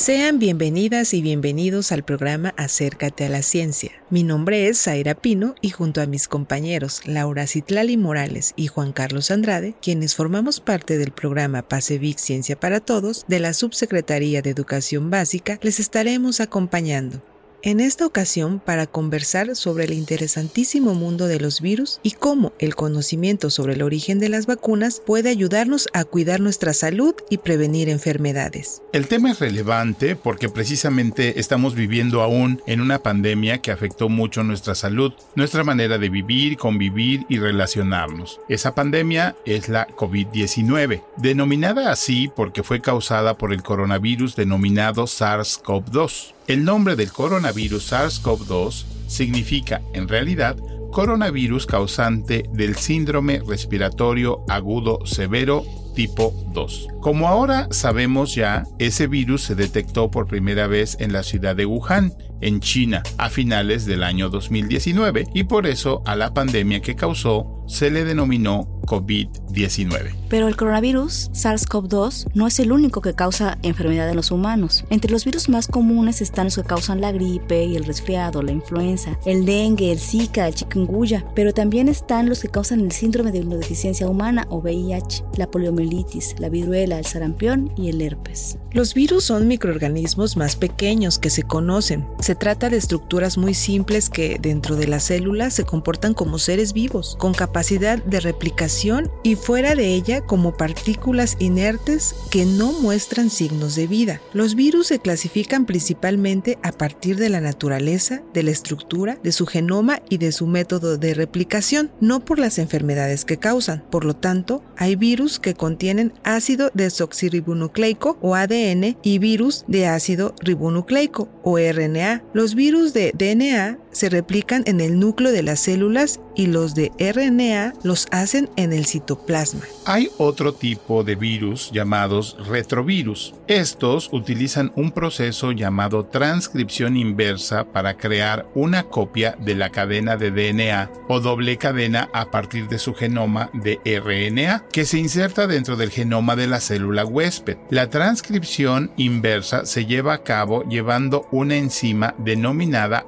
Sean bienvenidas y bienvenidos al programa Acércate a la Ciencia. Mi nombre es Zaira Pino y junto a mis compañeros Laura Citlali Morales y Juan Carlos Andrade, quienes formamos parte del programa PASEVIC Ciencia para Todos de la Subsecretaría de Educación Básica, les estaremos acompañando en esta ocasión para conversar sobre el interesantísimo mundo de los virus y cómo el conocimiento sobre el origen de las vacunas puede ayudarnos a cuidar nuestra salud y prevenir enfermedades. El tema es relevante porque precisamente estamos viviendo aún en una pandemia que afectó mucho nuestra salud, nuestra manera de vivir, convivir y relacionarnos. Esa pandemia es la COVID-19, denominada así porque fue causada por el coronavirus denominado SARS-CoV-2. El nombre del coronavirus SARS-CoV-2 significa, en realidad, coronavirus causante del síndrome respiratorio agudo severo tipo 2. Como ahora sabemos ya, ese virus se detectó por primera vez en la ciudad de Wuhan, en China, a finales del año 2019 y por eso a la pandemia que causó se le denominó COVID-19. Pero el coronavirus SARS-CoV-2 no es el único que causa enfermedad en los humanos. Entre los virus más comunes están los que causan la gripe y el resfriado, la influenza, el dengue, el zika, el chikungunya, pero también están los que causan el síndrome de inmunodeficiencia humana o VIH, la poliomielitis, la viruela, el sarampión y el herpes. Los virus son microorganismos más pequeños que se conocen. Se trata de estructuras muy simples que dentro de las células se comportan como seres vivos, con capacidad de replicación y fuera de ella como partículas inertes que no muestran signos de vida. Los virus se clasifican principalmente a partir de la naturaleza, de la estructura, de su genoma y de su método de replicación, no por las enfermedades que causan. Por lo tanto, hay virus que contienen ácido desoxirribonucleico o ADN y virus de ácido ribonucleico o RNA. Los virus de DNA se replican en el núcleo de las células y los de RNA los hacen en el citoplasma. Hay otro tipo de virus llamados retrovirus. Estos utilizan un proceso llamado transcripción inversa para crear una copia de la cadena de DNA o doble cadena a partir de su genoma de RNA que se inserta dentro del genoma de la célula huésped. La transcripción inversa se lleva a cabo llevando una enzima denominada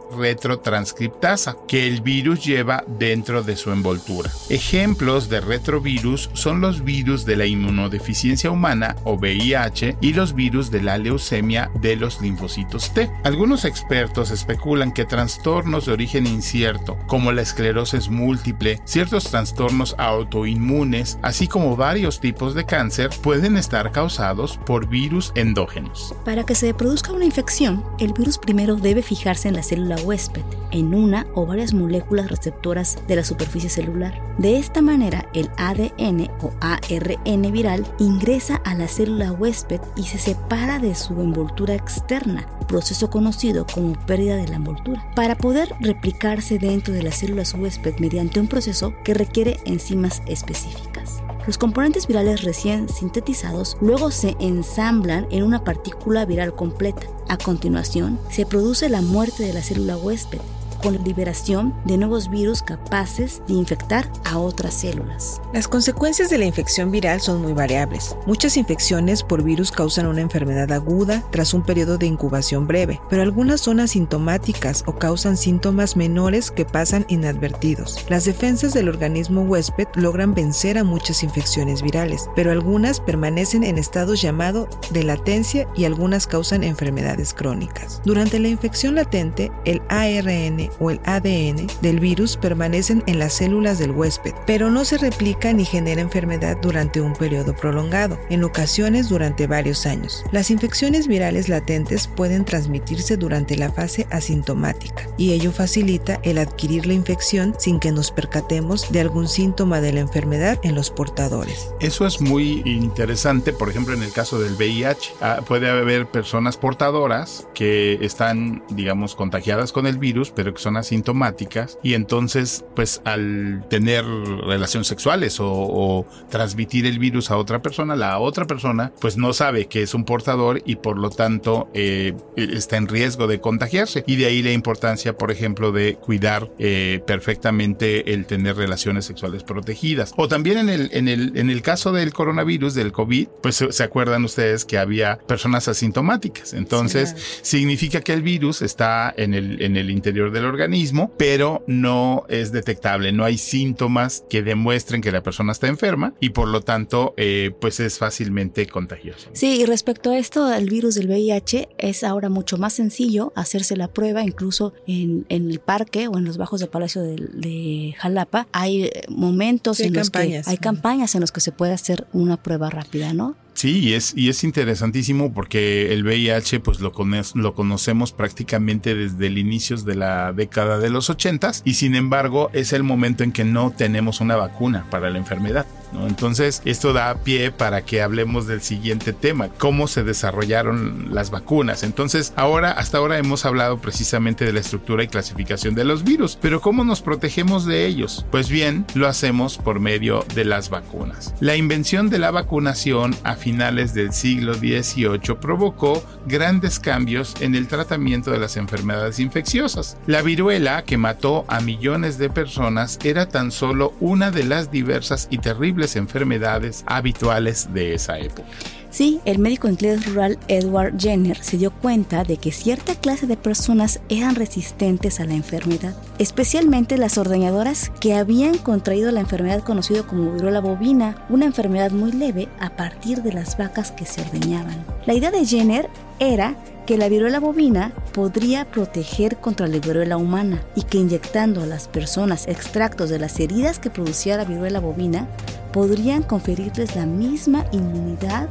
retrotranscriptasa que el virus lleva dentro de su envoltura. Ejemplos de retrovirus son los virus de la inmunodeficiencia humana o VIH y los virus de la leucemia de los linfocitos T. Algunos expertos especulan que trastornos de origen incierto, como la esclerosis múltiple, ciertos trastornos autoinmunes, así como varios tipos de cáncer, pueden estar causados por virus endógenos. Para que se produzca una infección, el virus primero debe fijarse en la célula huésped, en una o varias moléculas receptoras de la superficie celular. De esta manera, el ADN o ARN viral ingresa a la célula huésped y se separa de su envoltura externa, proceso conocido como pérdida de la envoltura, para poder replicarse dentro de las células huésped mediante un proceso que requiere enzimas específicas. Los componentes virales recién sintetizados luego se ensamblan en una partícula viral completa. A continuación, se produce la muerte de la célula huésped con la liberación de nuevos virus capaces de infectar a otras células. Las consecuencias de la infección viral son muy variables. Muchas infecciones por virus causan una enfermedad aguda tras un periodo de incubación breve, pero algunas son asintomáticas o causan síntomas menores que pasan inadvertidos. Las defensas del organismo huésped logran vencer a muchas infecciones virales, pero algunas permanecen en estados llamados de latencia y algunas causan enfermedades crónicas. Durante la infección latente, el ARN o el ADN del virus permanecen en las células del huésped, pero no se replica ni genera enfermedad durante un periodo prolongado, en ocasiones durante varios años. Las infecciones virales latentes pueden transmitirse durante la fase asintomática y ello facilita el adquirir la infección sin que nos percatemos de algún síntoma de la enfermedad en los portadores. Eso es muy interesante, por ejemplo, en el caso del VIH, ah, puede haber personas portadoras que están, digamos, contagiadas con el virus, pero que personas sintomáticas y entonces pues al tener relaciones sexuales o, transmitir el virus a otra persona, la otra persona pues no sabe que es un portador y por lo tanto eh, está en riesgo de contagiarse. Y de ahí la importancia por ejemplo de cuidar eh, perfectamente el tener relaciones sexuales protegidas. O también en el, en el, en el caso del coronavirus del COVID pues se acuerdan ustedes que había personas asintomáticas. Entonces significa que el virus está en el, en el interior del organismo, pero no es detectable, no hay síntomas que demuestren que la persona está enferma y por lo tanto eh, pues es fácilmente contagioso. Sí, y respecto a esto, el virus del VIH es ahora mucho más sencillo hacerse la prueba, incluso en, el parque o en los bajos de Palacio de, Jalapa hay momentos en los que hay campañas en los que se puede hacer una prueba rápida, ¿no? Sí, y es, y es interesantísimo porque el VIH pues lo, lo conocemos prácticamente desde el inicio de la década de los 80 y sin embargo es el momento en que no tenemos una vacuna para la enfermedad. Entonces, esto da pie para que hablemos del siguiente tema, cómo se desarrollaron las vacunas. Entonces, ahora, hasta ahora hemos hablado precisamente de la estructura y clasificación de los virus, pero ¿cómo nos protegemos de ellos? Pues bien, lo hacemos por medio de las vacunas. La invención de la vacunación a finales del siglo XVIII provocó grandes cambios en el tratamiento de las enfermedades infecciosas. La viruela, que mató a millones de personas, era tan solo una de las diversas y terribles enfermedades habituales de esa época. Sí, el médico inglés rural Edward Jenner se dio cuenta de que cierta clase de personas eran resistentes a la enfermedad, especialmente las ordeñadoras que habían contraído la enfermedad conocida como viruela bovina, una enfermedad muy leve a partir de las vacas que se ordeñaban. La idea de Jenner era que la viruela bovina podría proteger contra la viruela humana y que inyectando a las personas extractos de las heridas que producía la viruela bovina podrían conferirles la misma inmunidad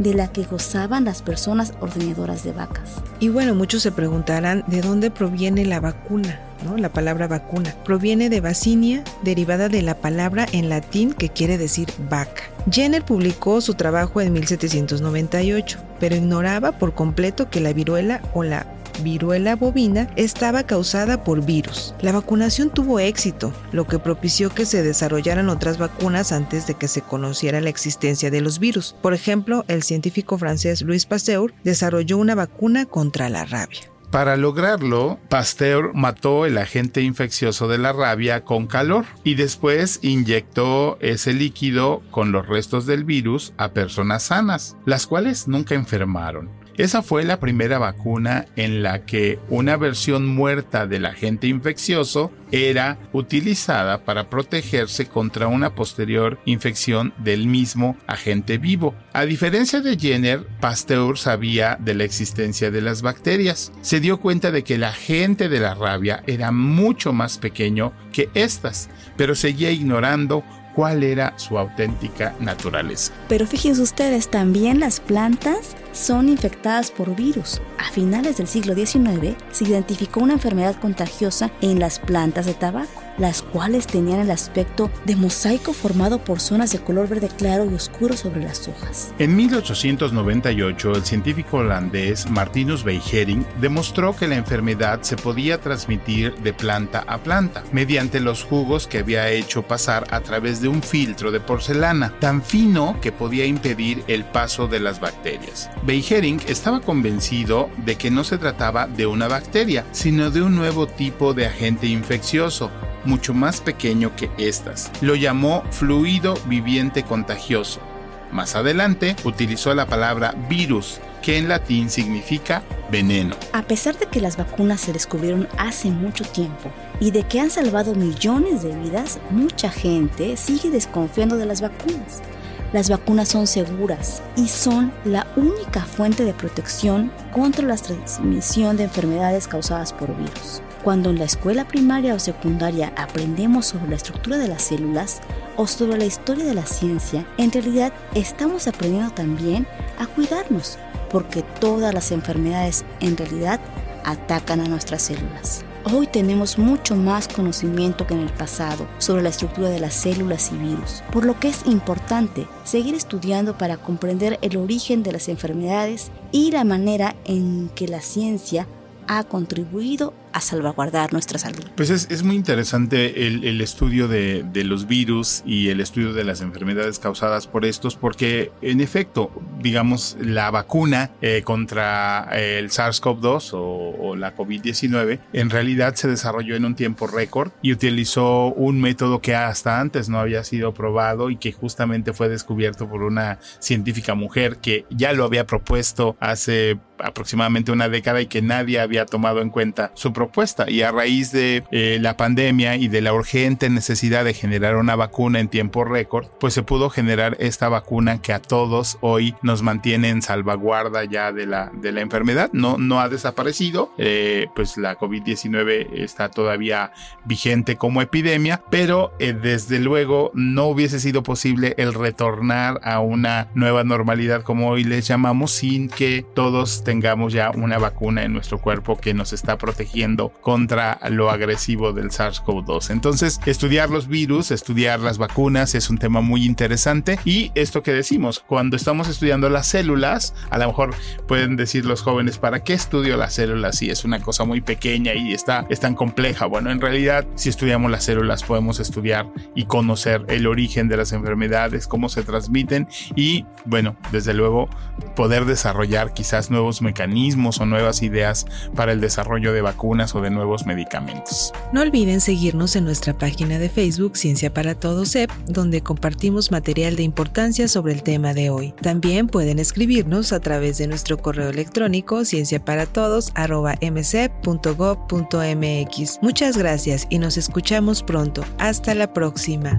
de la que gozaban las personas ordeñadoras de vacas. Y bueno, muchos se preguntarán de dónde proviene la vacuna, ¿no? La palabra vacuna. Proviene de vacinia, derivada de la palabra en latín que quiere decir vaca. Jenner publicó su trabajo en 1798, pero ignoraba por completo que la viruela o la viruela bovina estaba causada por virus. La vacunación tuvo éxito, lo que propició que se desarrollaran otras vacunas antes de que se conociera la existencia de los virus. Por ejemplo, el científico francés Louis Pasteur desarrolló una vacuna contra la rabia. Para lograrlo, Pasteur mató el agente infeccioso de la rabia con calor y después inyectó ese líquido con los restos del virus a personas sanas, las cuales nunca enfermaron. Esa fue la primera vacuna en la que una versión muerta del agente infeccioso era utilizada para protegerse contra una posterior infección del mismo agente vivo. A diferencia de Jenner, Pasteur sabía de la existencia de las bacterias. Se dio cuenta de que el agente de la rabia era mucho más pequeño que estas, pero seguía ignorando cuál era su auténtica naturaleza. Pero fíjense ustedes, también las plantas son infectadas por virus. A finales del siglo XIX se identificó una enfermedad contagiosa en las plantas de tabaco las cuales tenían el aspecto de mosaico formado por zonas de color verde claro y oscuro sobre las hojas. En 1898, el científico holandés Martinus Beijering demostró que la enfermedad se podía transmitir de planta a planta mediante los jugos que había hecho pasar a través de un filtro de porcelana tan fino que podía impedir el paso de las bacterias. Beijering estaba convencido de que no se trataba de una bacteria, sino de un nuevo tipo de agente infeccioso, mucho más pequeño que estas. Lo llamó fluido viviente contagioso. Más adelante utilizó la palabra virus, que en latín significa veneno. A pesar de que las vacunas se descubrieron hace mucho tiempo y de que han salvado millones de vidas, mucha gente sigue desconfiando de las vacunas. Las vacunas son seguras y son la única fuente de protección contra la transmisión de enfermedades causadas por virus. Cuando en la escuela primaria o secundaria aprendemos sobre la estructura de las células o sobre la historia de la ciencia, en realidad estamos aprendiendo también a cuidarnos, porque todas las enfermedades en realidad atacan a nuestras células. Hoy tenemos mucho más conocimiento que en el pasado sobre la estructura de las células y virus, por lo que es importante seguir estudiando para comprender el origen de las enfermedades y la manera en que la ciencia ha contribuido a salvaguardar nuestra salud. Pues es, muy interesante el, estudio de, los virus y el estudio de las enfermedades causadas por estos, porque en efecto, digamos, la vacuna eh, contra el SARS-CoV-2 o, la COVID-19 en realidad se desarrolló en un tiempo récord y utilizó un método que hasta antes no había sido probado y que justamente fue descubierto por una científica mujer que ya lo había propuesto hace aproximadamente una década y que nadie había tomado en cuenta su propuesta. Y a raíz de eh, la pandemia y de la urgente necesidad de generar una vacuna en tiempo récord, pues se pudo generar esta vacuna que a todos hoy nos mantiene en salvaguarda ya de la, de la enfermedad. No, no ha desaparecido, eh, pues la COVID-19 está todavía vigente como epidemia, pero eh, desde luego no hubiese sido posible el retornar a una nueva normalidad como hoy les llamamos sin que todos tengamos ya una vacuna en nuestro cuerpo que nos está protegiendo contra lo agresivo del SARS-CoV-2. Entonces, estudiar los virus, estudiar las vacunas es un tema muy interesante y esto que decimos, cuando estamos estudiando las células, a lo mejor pueden decir los jóvenes, ¿para qué estudio las células si es una cosa muy pequeña y está es tan compleja? Bueno, en realidad, si estudiamos las células podemos estudiar y conocer el origen de las enfermedades, cómo se transmiten y, bueno, desde luego poder desarrollar quizás nuevos mecanismos o nuevas ideas para el desarrollo de o de nuevos medicamentos. No olviden seguirnos en nuestra página de Facebook Ciencia para Todos EP, donde compartimos material de importancia sobre el tema de hoy. También pueden escribirnos a través de nuestro correo electrónico cienciaparatodos.mc.gov.mx. Muchas gracias y nos escuchamos pronto. Hasta la próxima.